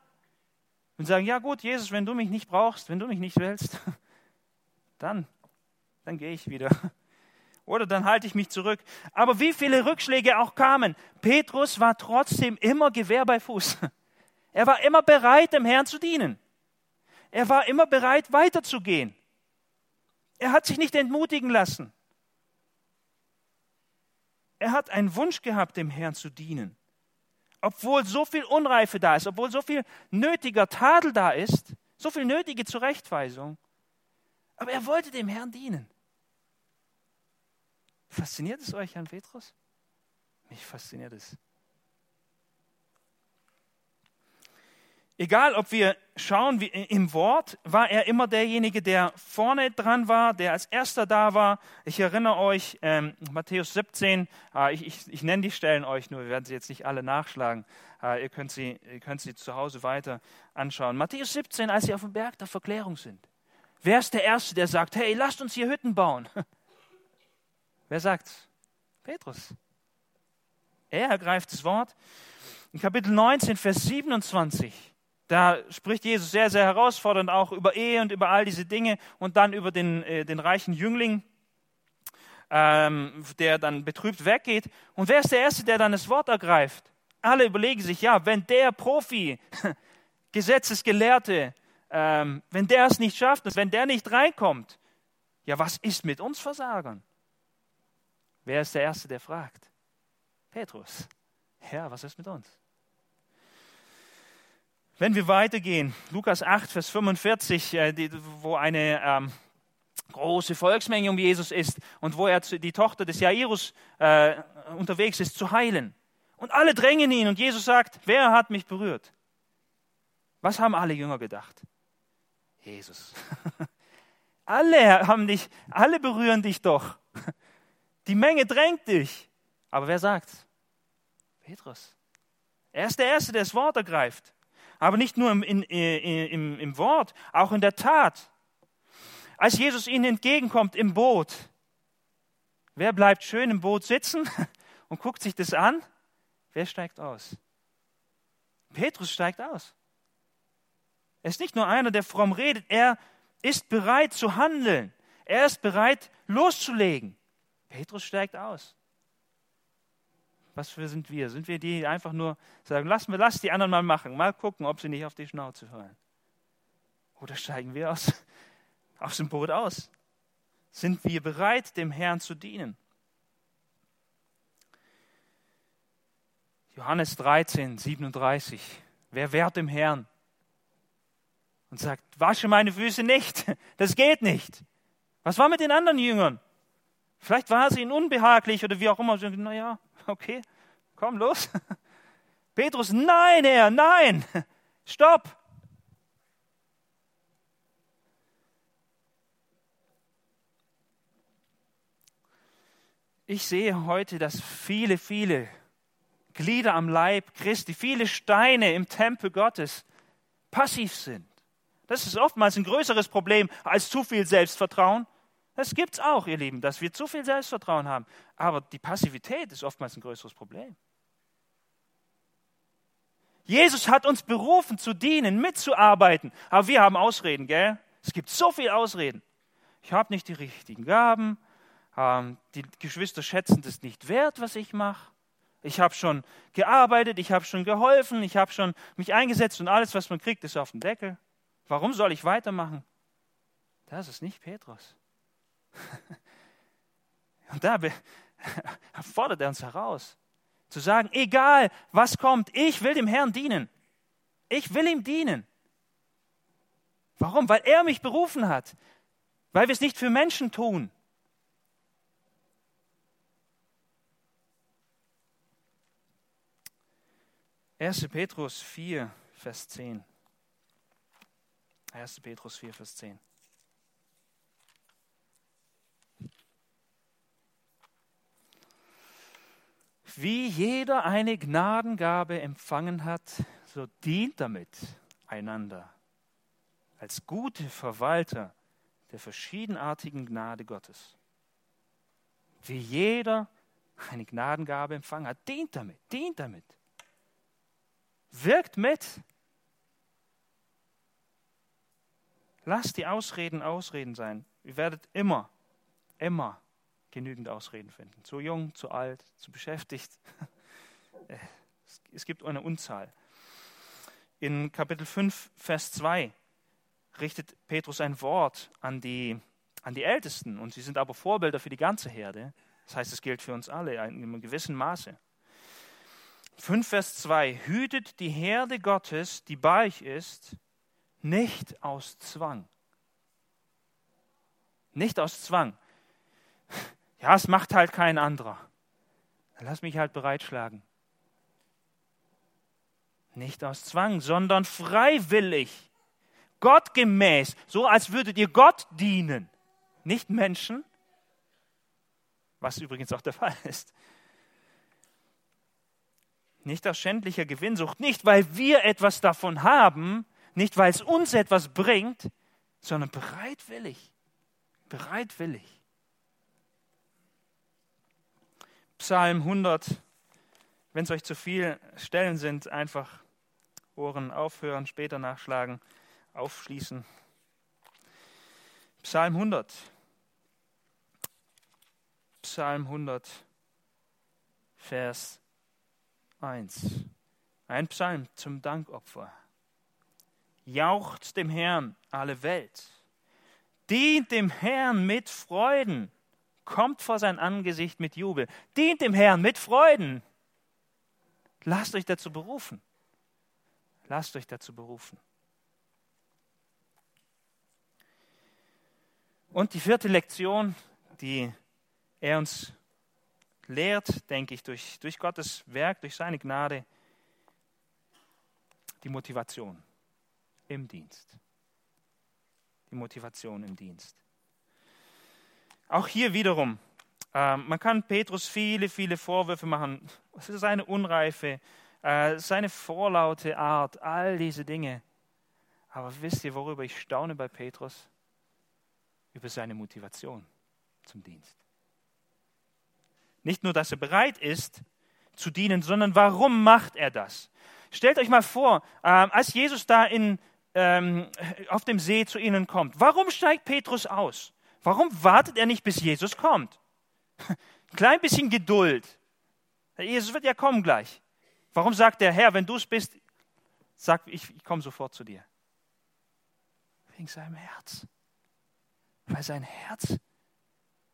Und sagen, ja gut, Jesus, wenn du mich nicht brauchst, wenn du mich nicht willst, dann, dann gehe ich wieder. Oder dann halte ich mich zurück. Aber wie viele Rückschläge auch kamen, Petrus war trotzdem immer Gewehr bei Fuß. Er war immer bereit, dem Herrn zu dienen. Er war immer bereit, weiterzugehen. Er hat sich nicht entmutigen lassen. Er hat einen Wunsch gehabt, dem Herrn zu dienen. Obwohl so viel Unreife da ist, obwohl so viel nötiger Tadel da ist, so viel nötige Zurechtweisung. Aber er wollte dem Herrn dienen. Fasziniert es euch an Petrus? Mich fasziniert es. Egal, ob wir schauen, wie im Wort war er immer derjenige, der vorne dran war, der als erster da war. Ich erinnere euch, ähm, Matthäus 17, äh, ich, ich, ich nenne die Stellen euch nur, wir werden sie jetzt nicht alle nachschlagen. Äh, ihr, könnt sie, ihr könnt sie zu Hause weiter anschauen. Matthäus 17, als sie auf dem Berg der Verklärung sind. Wer ist der Erste, der sagt, hey, lasst uns hier Hütten bauen? Wer sagt's? Petrus. Er ergreift das Wort. In Kapitel 19, Vers 27 da spricht Jesus sehr, sehr herausfordernd auch über Ehe und über all diese Dinge und dann über den, äh, den reichen Jüngling, ähm, der dann betrübt weggeht. Und wer ist der Erste, der dann das Wort ergreift? Alle überlegen sich, ja, wenn der Profi, Gesetzesgelehrte, ähm, wenn der es nicht schafft, wenn der nicht reinkommt, ja, was ist mit uns Versagern? Wer ist der Erste, der fragt? Petrus. Ja, was ist mit uns? Wenn wir weitergehen, Lukas 8, Vers 45, äh, wo eine ähm, große Volksmenge um Jesus ist und wo er die Tochter des Jairus äh, unterwegs ist, zu heilen. Und alle drängen ihn und Jesus sagt, wer hat mich berührt? Was haben alle Jünger gedacht? Jesus. alle haben dich, alle berühren dich doch. Die Menge drängt dich. Aber wer sagt's? Petrus. Er ist der Erste, der das Wort ergreift aber nicht nur im, in, im, im Wort, auch in der Tat. Als Jesus ihnen entgegenkommt im Boot, wer bleibt schön im Boot sitzen und guckt sich das an? Wer steigt aus? Petrus steigt aus. Er ist nicht nur einer, der fromm redet, er ist bereit zu handeln. Er ist bereit loszulegen. Petrus steigt aus. Was für sind wir? Sind wir die, die einfach nur sagen, lass, lass die anderen mal machen, mal gucken, ob sie nicht auf die Schnauze fallen? Oder steigen wir aus, aus dem Boot aus? Sind wir bereit, dem Herrn zu dienen? Johannes 13, 37. Wer wehrt dem Herrn? und sagt, wasche meine Füße nicht. Das geht nicht. Was war mit den anderen Jüngern? Vielleicht war es ihnen unbehaglich oder wie auch immer. Naja, okay, komm los. Petrus, nein, Herr, nein, stopp. Ich sehe heute, dass viele, viele Glieder am Leib Christi, viele Steine im Tempel Gottes passiv sind. Das ist oftmals ein größeres Problem als zu viel Selbstvertrauen. Das gibt es auch, ihr Lieben, dass wir zu viel Selbstvertrauen haben. Aber die Passivität ist oftmals ein größeres Problem. Jesus hat uns berufen zu dienen, mitzuarbeiten. Aber wir haben Ausreden, gell? Es gibt so viele Ausreden. Ich habe nicht die richtigen Gaben. Ähm, die Geschwister schätzen das nicht wert, was ich mache. Ich habe schon gearbeitet, ich habe schon geholfen, ich habe schon mich eingesetzt und alles, was man kriegt, ist auf dem Deckel. Warum soll ich weitermachen? Das ist nicht Petrus. Und da fordert er uns heraus, zu sagen, egal was kommt, ich will dem Herrn dienen. Ich will ihm dienen. Warum? Weil er mich berufen hat. Weil wir es nicht für Menschen tun. Erste Petrus 4, Vers 10. 1. Petrus 4, Vers 10. Wie jeder eine Gnadengabe empfangen hat, so dient damit einander als gute Verwalter der verschiedenartigen Gnade Gottes. Wie jeder eine Gnadengabe empfangen hat, dient damit, dient damit. Wirkt mit. Lasst die Ausreden Ausreden sein. Ihr werdet immer, immer genügend Ausreden finden. Zu jung, zu alt, zu beschäftigt. Es gibt eine Unzahl. In Kapitel 5, Vers 2 richtet Petrus ein Wort an die, an die Ältesten und sie sind aber Vorbilder für die ganze Herde. Das heißt, es gilt für uns alle in einem gewissen Maße. 5, Vers 2. Hütet die Herde Gottes, die bei euch ist, nicht aus Zwang. Nicht aus Zwang. Ja, es macht halt kein anderer. Dann lass mich halt bereitschlagen. Nicht aus Zwang, sondern freiwillig. Gottgemäß, so als würdet ihr Gott dienen, nicht Menschen, was übrigens auch der Fall ist. Nicht aus schändlicher Gewinnsucht, nicht weil wir etwas davon haben, nicht weil es uns etwas bringt, sondern bereitwillig. Bereitwillig. Psalm 100. Wenn es euch zu viel Stellen sind, einfach Ohren aufhören, später nachschlagen, aufschließen. Psalm 100. Psalm 100, Vers 1. Ein Psalm zum Dankopfer. Jaucht dem Herrn alle Welt. Dient dem Herrn mit Freuden kommt vor sein Angesicht mit Jubel, dient dem Herrn mit Freuden. Lasst euch dazu berufen. Lasst euch dazu berufen. Und die vierte Lektion, die er uns lehrt, denke ich, durch, durch Gottes Werk, durch seine Gnade, die Motivation im Dienst. Die Motivation im Dienst. Auch hier wiederum, äh, man kann Petrus viele, viele Vorwürfe machen. Seine Unreife, äh, seine vorlaute Art, all diese Dinge. Aber wisst ihr, worüber ich staune bei Petrus? Über seine Motivation zum Dienst. Nicht nur, dass er bereit ist zu dienen, sondern warum macht er das? Stellt euch mal vor, äh, als Jesus da in, ähm, auf dem See zu ihnen kommt, warum steigt Petrus aus? Warum wartet er nicht, bis Jesus kommt? Ein klein bisschen Geduld. Jesus wird ja kommen gleich. Warum sagt der Herr, wenn du es bist, sag ich, ich komme sofort zu dir? Wegen seinem Herz. Weil sein Herz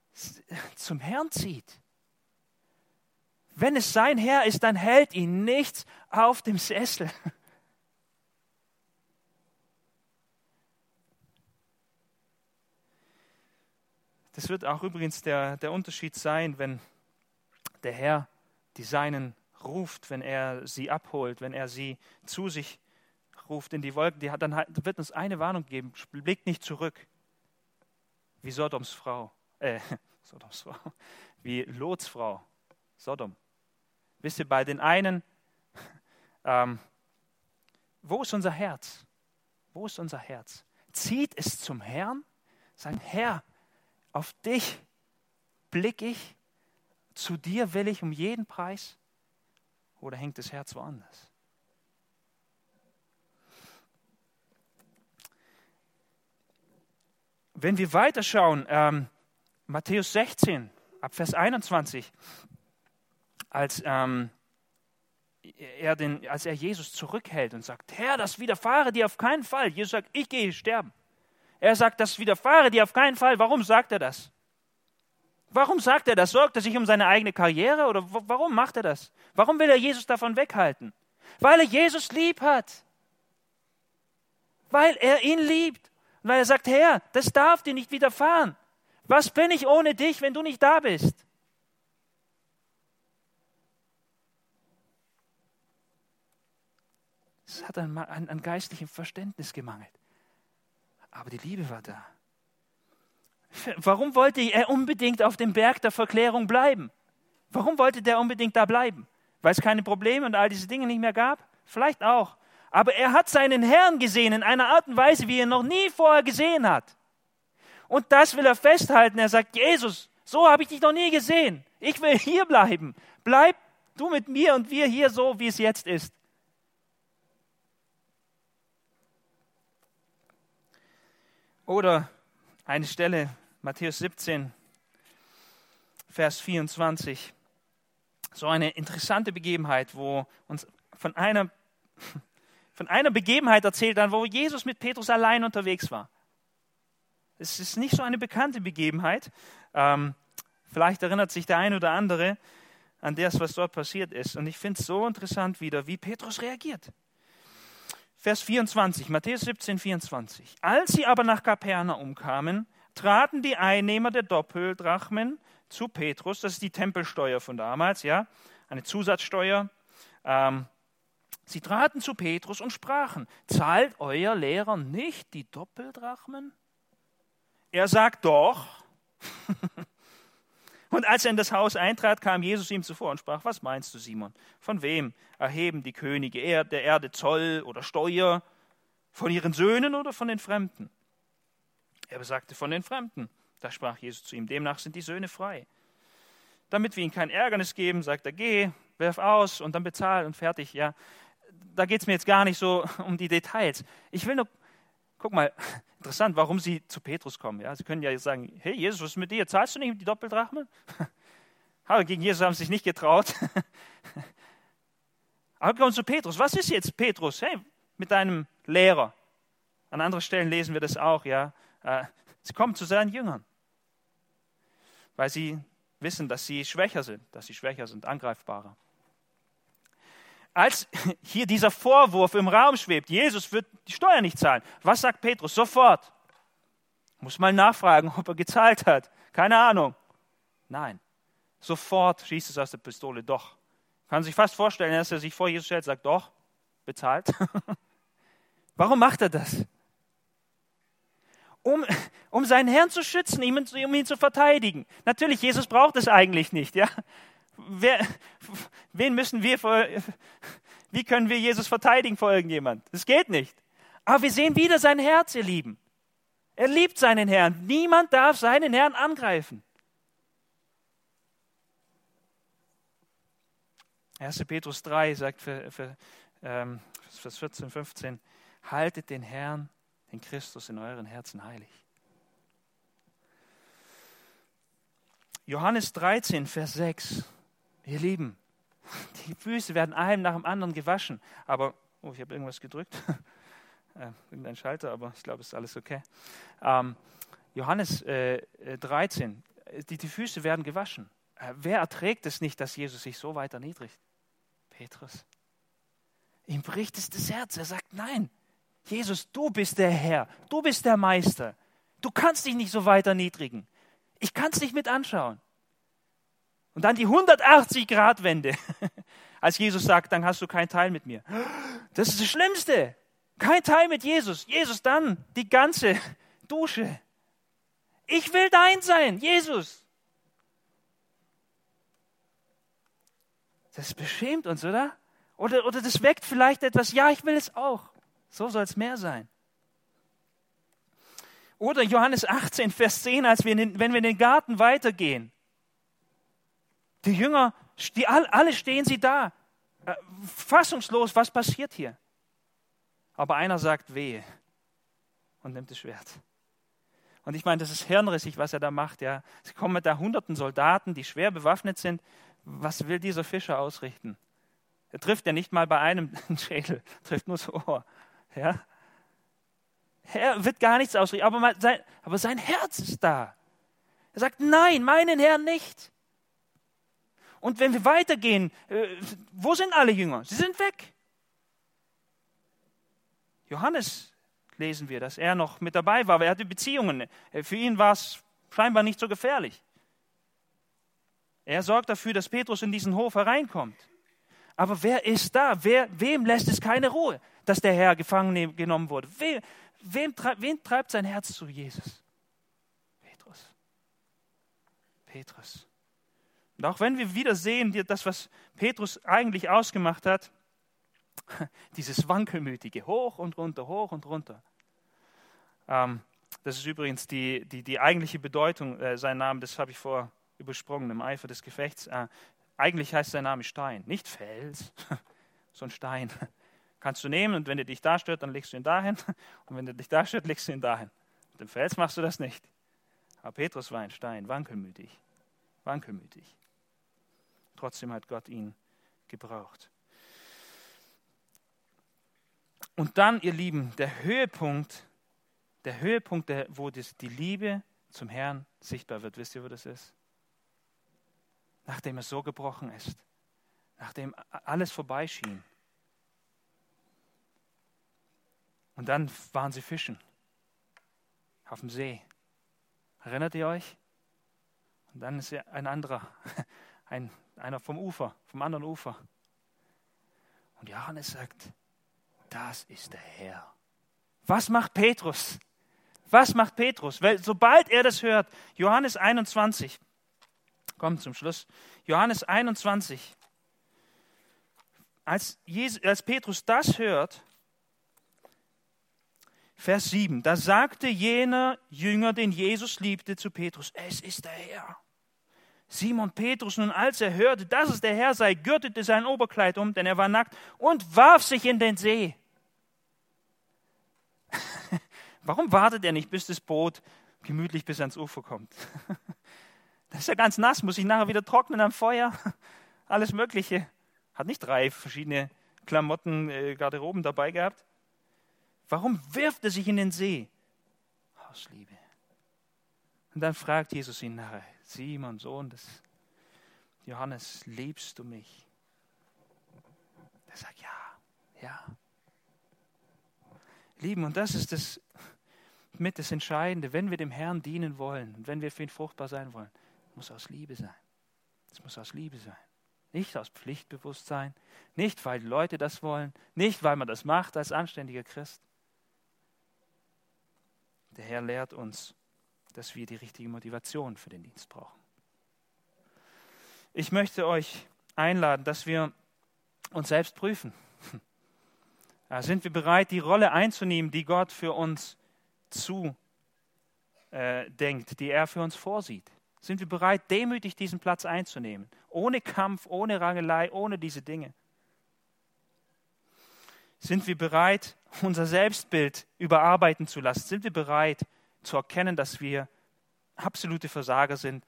zum Herrn zieht. Wenn es sein Herr ist, dann hält ihn nichts auf dem Sessel. das wird auch übrigens der, der Unterschied sein, wenn der Herr die Seinen ruft, wenn er sie abholt, wenn er sie zu sich ruft in die Wolken, die hat, dann wird uns eine Warnung geben, blickt nicht zurück, wie Sodoms Frau, äh, Sodoms Frau, wie Lots Frau, Sodom. Wisst ihr, bei den einen, ähm, wo ist unser Herz? Wo ist unser Herz? Zieht es zum Herrn? Sagen, Herr, auf dich blicke ich, zu dir will ich um jeden Preis? Oder hängt das Herz woanders? Wenn wir weiterschauen, ähm, Matthäus 16, ab Vers 21, als, ähm, er den, als er Jesus zurückhält und sagt, Herr, das widerfahre dir auf keinen Fall. Jesus sagt, ich gehe sterben. Er sagt, das widerfahre dir auf keinen Fall. Warum sagt er das? Warum sagt er das? Sorgt er sich um seine eigene Karriere oder warum macht er das? Warum will er Jesus davon weghalten? Weil er Jesus lieb hat. Weil er ihn liebt. Weil er sagt, Herr, das darf dir nicht widerfahren. Was bin ich ohne dich, wenn du nicht da bist? Es hat an, an, an geistlichem Verständnis gemangelt. Aber die Liebe war da. Warum wollte er unbedingt auf dem Berg der Verklärung bleiben? Warum wollte der unbedingt da bleiben? Weil es keine Probleme und all diese Dinge nicht mehr gab? Vielleicht auch. Aber er hat seinen Herrn gesehen in einer Art und Weise, wie er noch nie vorher gesehen hat. Und das will er festhalten. Er sagt, Jesus, so habe ich dich noch nie gesehen. Ich will hier bleiben. Bleib du mit mir und wir hier so, wie es jetzt ist. Oder eine Stelle, Matthäus 17, Vers 24. So eine interessante Begebenheit, wo uns von einer, von einer Begebenheit erzählt dann, wo Jesus mit Petrus allein unterwegs war. Es ist nicht so eine bekannte Begebenheit. Ähm, vielleicht erinnert sich der ein oder andere an das, was dort passiert ist. Und ich finde es so interessant wieder, wie Petrus reagiert. Vers 24, Matthäus 17, 24. Als sie aber nach Kapernaum kamen, traten die Einnehmer der Doppeldrachmen zu Petrus, das ist die Tempelsteuer von damals, ja, eine Zusatzsteuer. Ähm, sie traten zu Petrus und sprachen: Zahlt euer Lehrer nicht die Doppeldrachmen? Er sagt doch. Und als er in das Haus eintrat, kam Jesus ihm zuvor und sprach, was meinst du, Simon? Von wem erheben die Könige der Erde Zoll oder Steuer? Von ihren Söhnen oder von den Fremden? Er besagte, von den Fremden. Da sprach Jesus zu ihm, demnach sind die Söhne frei. Damit wir ihnen kein Ärgernis geben, sagt er, geh, werf aus und dann bezahl und fertig. Ja, da geht es mir jetzt gar nicht so um die Details. Ich will nur Guck mal, interessant, warum sie zu Petrus kommen. Ja? Sie können ja sagen, hey Jesus, was ist mit dir? Zahlst du nicht die Doppeldrachme? Aber gegen Jesus haben sie sich nicht getraut. Aber kommen zu Petrus. Was ist jetzt Petrus? Hey, mit deinem Lehrer. An anderen Stellen lesen wir das auch. Ja, äh, Sie kommen zu seinen Jüngern, weil sie wissen, dass sie schwächer sind, dass sie schwächer sind, angreifbarer als hier dieser Vorwurf im Raum schwebt, Jesus wird die Steuer nicht zahlen, was sagt Petrus? Sofort. Muss mal nachfragen, ob er gezahlt hat. Keine Ahnung. Nein. Sofort schießt es aus der Pistole. Doch. Kann sich fast vorstellen, dass er sich vor Jesus stellt, sagt, doch, bezahlt. Warum macht er das? Um, um seinen Herrn zu schützen, um ihn zu verteidigen. Natürlich, Jesus braucht es eigentlich nicht. Ja? Wer, wen müssen wir wie können wir Jesus verteidigen vor irgendjemand? Das geht nicht. Aber wir sehen wieder sein Herz, ihr Lieben. Er liebt seinen Herrn. Niemand darf seinen Herrn angreifen. 1. Petrus 3 sagt für, für ähm, Vers 14, 15, haltet den Herrn, den Christus in euren Herzen heilig. Johannes 13, Vers 6 Ihr Lieben, die Füße werden einem nach dem anderen gewaschen. Aber, oh, ich habe irgendwas gedrückt. äh, irgendein Schalter, aber ich glaube, es ist alles okay. Ähm, Johannes äh, 13, äh, die, die Füße werden gewaschen. Äh, wer erträgt es nicht, dass Jesus sich so weit erniedrigt? Petrus. Ihm bricht es das Herz. Er sagt, nein, Jesus, du bist der Herr, du bist der Meister. Du kannst dich nicht so weit erniedrigen. Ich kann es nicht mit anschauen. Und dann die 180-Grad-Wende. Als Jesus sagt, dann hast du keinen Teil mit mir. Das ist das Schlimmste. Kein Teil mit Jesus. Jesus dann die ganze Dusche. Ich will dein sein, Jesus. Das beschämt uns, oder? Oder, oder das weckt vielleicht etwas, ja, ich will es auch. So soll es mehr sein. Oder Johannes 18, Vers 10, als wir den, wenn wir in den Garten weitergehen. Die Jünger, die, alle stehen sie da, äh, fassungslos, was passiert hier? Aber einer sagt wehe und nimmt das Schwert. Und ich meine, das ist hirnrissig, was er da macht. Ja. Sie kommen mit da hunderten Soldaten, die schwer bewaffnet sind. Was will dieser Fischer ausrichten? Er trifft ja nicht mal bei einem Schädel, trifft nur das Ohr. Ja. Er wird gar nichts ausrichten, aber sein, aber sein Herz ist da. Er sagt, nein, meinen Herrn nicht. Und wenn wir weitergehen, äh, wo sind alle Jünger? Sie sind weg. Johannes lesen wir, dass er noch mit dabei war, aber er hatte Beziehungen. Äh, für ihn war es scheinbar nicht so gefährlich. Er sorgt dafür, dass Petrus in diesen Hof hereinkommt. Aber wer ist da? Wer, wem lässt es keine Ruhe, dass der Herr gefangen genommen wurde? Wem, wem, wen treibt sein Herz zu Jesus? Petrus. Petrus. Und auch wenn wir wieder sehen, das, was Petrus eigentlich ausgemacht hat, Dieses wankelmütige, hoch und runter, hoch und runter. Ähm, das ist übrigens die, die, die eigentliche Bedeutung äh, sein Name, das habe ich vor übersprungen im Eifer des Gefechts. Äh, eigentlich heißt sein Name Stein, nicht Fels, so ein Stein. Kannst du nehmen und wenn er dich da stört, dann legst du ihn dahin. Und wenn er dich da stört, legst du ihn dahin. Mit dem Fels machst du das nicht. Aber Petrus war ein Stein, wankelmütig. Wankelmütig. Trotzdem hat Gott ihn gebraucht. Und dann, ihr Lieben, der Höhepunkt, der Höhepunkt, der, wo das, die Liebe zum Herrn sichtbar wird, wisst ihr, wo das ist? Nachdem er so gebrochen ist, nachdem alles vorbeischien. Und dann waren sie fischen auf dem See. Erinnert ihr euch? Und dann ist ein anderer, ein, einer vom Ufer, vom anderen Ufer. Und Johannes sagt, das ist der Herr. Was macht Petrus? Was macht Petrus? Weil sobald er das hört, Johannes 21, kommt zum Schluss, Johannes 21, als, Jesus, als Petrus das hört, Vers 7, da sagte jener Jünger, den Jesus liebte, zu Petrus, es ist der Herr. Simon Petrus nun, als er hörte, dass es der Herr sei, gürtete sein Oberkleid um, denn er war nackt, und warf sich in den See. Warum wartet er nicht, bis das Boot gemütlich bis ans Ufer kommt? Das ist ja ganz nass, muss ich nachher wieder trocknen am Feuer. Alles Mögliche. Hat nicht drei verschiedene Klamotten, äh, Garderoben dabei gehabt. Warum wirft er sich in den See? Aus Liebe. Und dann fragt Jesus ihn nachher, Simon, Sohn des Johannes, liebst du mich? Er sagt, ja, ja. Lieben, und das ist das mit das Entscheidende, wenn wir dem Herrn dienen wollen und wenn wir für ihn fruchtbar sein wollen, muss aus Liebe sein. Es muss aus Liebe sein. Nicht aus Pflichtbewusstsein, nicht weil die Leute das wollen, nicht weil man das macht als anständiger Christ. Der Herr lehrt uns, dass wir die richtige Motivation für den Dienst brauchen. Ich möchte euch einladen, dass wir uns selbst prüfen. Sind wir bereit, die Rolle einzunehmen, die Gott für uns zudenkt, äh, die er für uns vorsieht? Sind wir bereit, demütig diesen Platz einzunehmen? Ohne Kampf, ohne Rangelei, ohne diese Dinge? Sind wir bereit, unser Selbstbild überarbeiten zu lassen? Sind wir bereit zu erkennen, dass wir absolute Versager sind,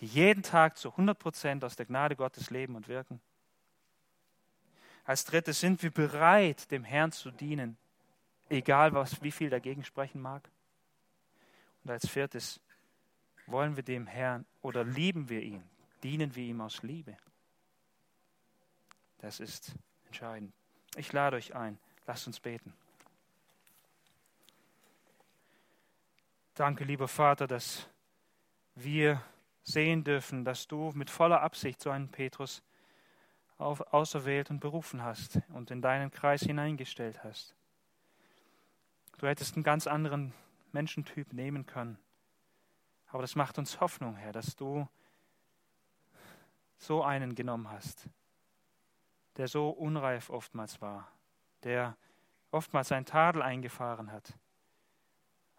die jeden Tag zu 100 Prozent aus der Gnade Gottes leben und wirken? Als drittes sind wir bereit, dem Herrn zu dienen, egal was, wie viel dagegen sprechen mag. Und als viertes wollen wir dem Herrn oder lieben wir ihn, dienen wir ihm aus Liebe. Das ist entscheidend. Ich lade euch ein, lasst uns beten. Danke, lieber Vater, dass wir sehen dürfen, dass du mit voller Absicht so einen Petrus auserwählt und berufen hast und in deinen Kreis hineingestellt hast. Du hättest einen ganz anderen Menschentyp nehmen können. Aber das macht uns Hoffnung, Herr, dass du so einen genommen hast, der so unreif oftmals war, der oftmals ein Tadel eingefahren hat,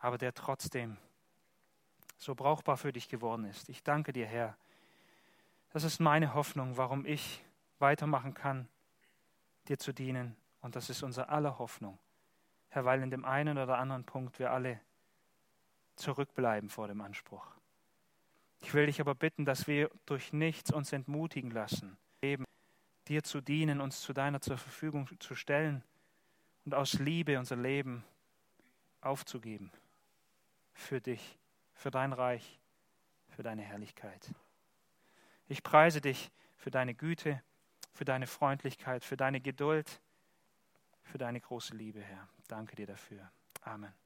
aber der trotzdem so brauchbar für dich geworden ist. Ich danke dir, Herr. Das ist meine Hoffnung, warum ich weitermachen kann, dir zu dienen. Und das ist unser aller Hoffnung. Herr, weil in dem einen oder anderen Punkt wir alle zurückbleiben vor dem Anspruch. Ich will dich aber bitten, dass wir durch nichts uns entmutigen lassen, eben dir zu dienen, uns zu deiner zur Verfügung zu stellen und aus Liebe unser Leben aufzugeben für dich für dein Reich, für deine Herrlichkeit. Ich preise dich für deine Güte, für deine Freundlichkeit, für deine Geduld, für deine große Liebe, Herr. Danke dir dafür. Amen.